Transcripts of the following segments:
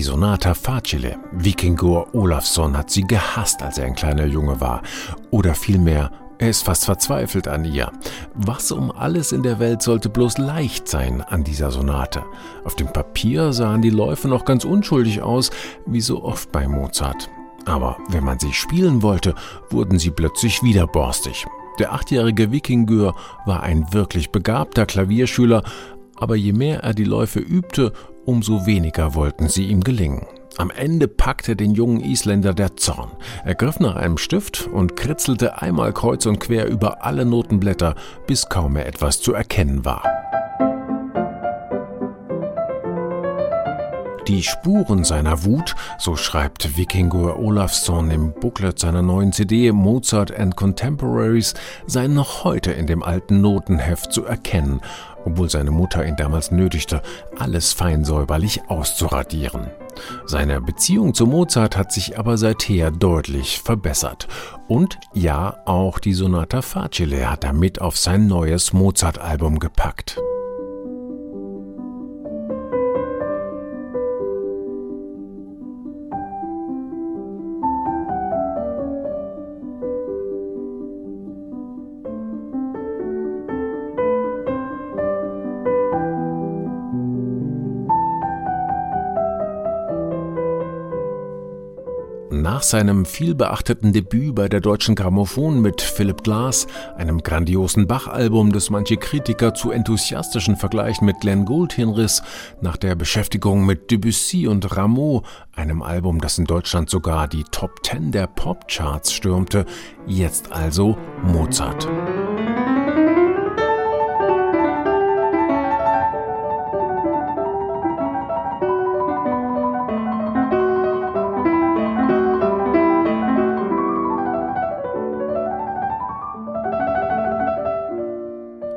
Die Sonata Facile. Vikingur Olafsson hat sie gehasst, als er ein kleiner Junge war. Oder vielmehr, er ist fast verzweifelt an ihr. Was um alles in der Welt sollte bloß leicht sein an dieser Sonate? Auf dem Papier sahen die Läufe noch ganz unschuldig aus, wie so oft bei Mozart. Aber wenn man sie spielen wollte, wurden sie plötzlich wieder borstig. Der achtjährige Wikingur war ein wirklich begabter Klavierschüler, aber je mehr er die Läufe übte, umso weniger wollten sie ihm gelingen. Am Ende packte den jungen Isländer der Zorn. Er griff nach einem Stift und kritzelte einmal kreuz und quer über alle Notenblätter, bis kaum mehr etwas zu erkennen war. Die Spuren seiner Wut, so schreibt Vikingur Olafsson im Booklet seiner neuen CD Mozart and Contemporaries, seien noch heute in dem alten Notenheft zu erkennen, obwohl seine Mutter ihn damals nötigte, alles fein säuberlich auszuradieren. Seine Beziehung zu Mozart hat sich aber seither deutlich verbessert. Und ja, auch die Sonata Facile hat er mit auf sein neues Mozart-Album gepackt. Nach seinem vielbeachteten Debüt bei der Deutschen Grammophon mit Philipp Glass, einem grandiosen Bach-Album, das manche Kritiker zu enthusiastischen Vergleichen mit Glenn Gould hinriss, nach der Beschäftigung mit Debussy und Rameau, einem Album, das in Deutschland sogar die Top Ten der Popcharts stürmte, jetzt also Mozart.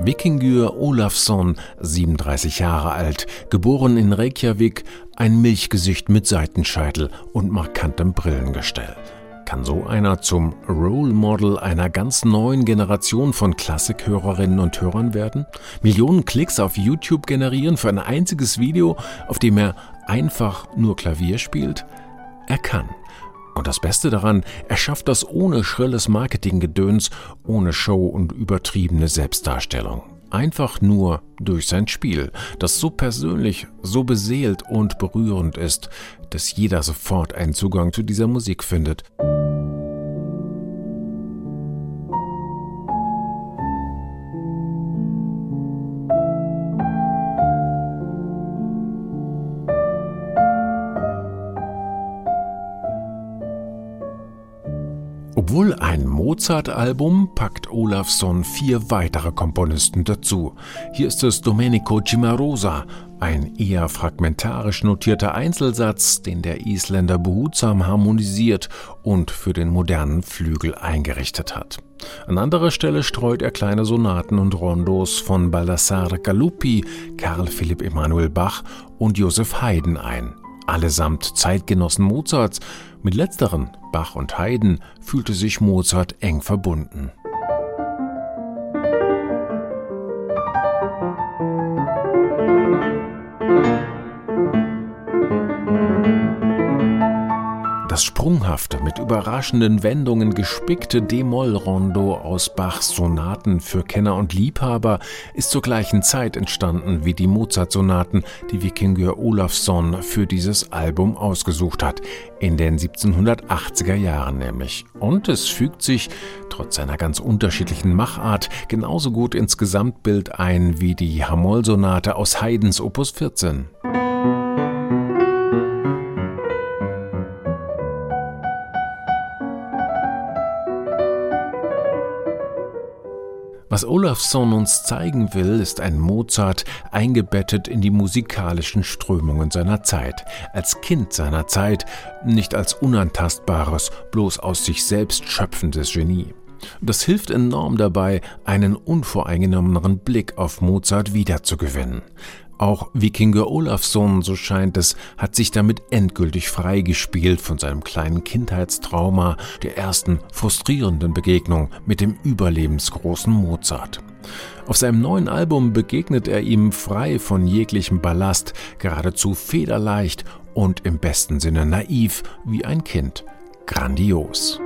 Vikingur Olafsson, 37 Jahre alt, geboren in Reykjavik, ein Milchgesicht mit Seitenscheitel und markantem Brillengestell. Kann so einer zum Role Model einer ganz neuen Generation von Klassikhörerinnen und Hörern werden? Millionen Klicks auf YouTube generieren für ein einziges Video, auf dem er einfach nur Klavier spielt? Er kann. Und das Beste daran, er schafft das ohne schrilles Marketinggedöns, ohne Show und übertriebene Selbstdarstellung. Einfach nur durch sein Spiel, das so persönlich, so beseelt und berührend ist, dass jeder sofort einen Zugang zu dieser Musik findet. Obwohl ein Mozart-Album packt Olafsson vier weitere Komponisten dazu. Hier ist es Domenico Cimarosa, ein eher fragmentarisch notierter Einzelsatz, den der Isländer behutsam harmonisiert und für den modernen Flügel eingerichtet hat. An anderer Stelle streut er kleine Sonaten und Rondos von Baldassare Galuppi, Karl Philipp Emanuel Bach und Joseph Haydn ein allesamt Zeitgenossen Mozarts, mit letzteren, Bach und Haydn, fühlte sich Mozart eng verbunden. Das sprunghafte, mit überraschenden Wendungen gespickte D-Moll-Rondo aus Bachs Sonaten für Kenner und Liebhaber ist zur gleichen Zeit entstanden wie die Mozart-Sonaten, die Wikinger Olafsson für dieses Album ausgesucht hat, in den 1780er Jahren nämlich. Und es fügt sich, trotz seiner ganz unterschiedlichen Machart, genauso gut ins Gesamtbild ein wie die Hamoll-Sonate aus Haydns Opus 14. Was Olafsson uns zeigen will, ist ein Mozart eingebettet in die musikalischen Strömungen seiner Zeit, als Kind seiner Zeit, nicht als unantastbares, bloß aus sich selbst schöpfendes Genie. Das hilft enorm dabei, einen unvoreingenommeneren Blick auf Mozart wiederzugewinnen. Auch Wikinger Olafsson, so scheint es, hat sich damit endgültig freigespielt von seinem kleinen Kindheitstrauma der ersten frustrierenden Begegnung mit dem überlebensgroßen Mozart. Auf seinem neuen Album begegnet er ihm frei von jeglichem Ballast, geradezu federleicht, und im besten Sinne naiv wie ein Kind. Grandios.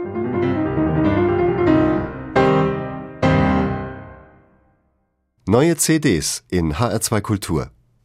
Neue CDs in HR2 Kultur.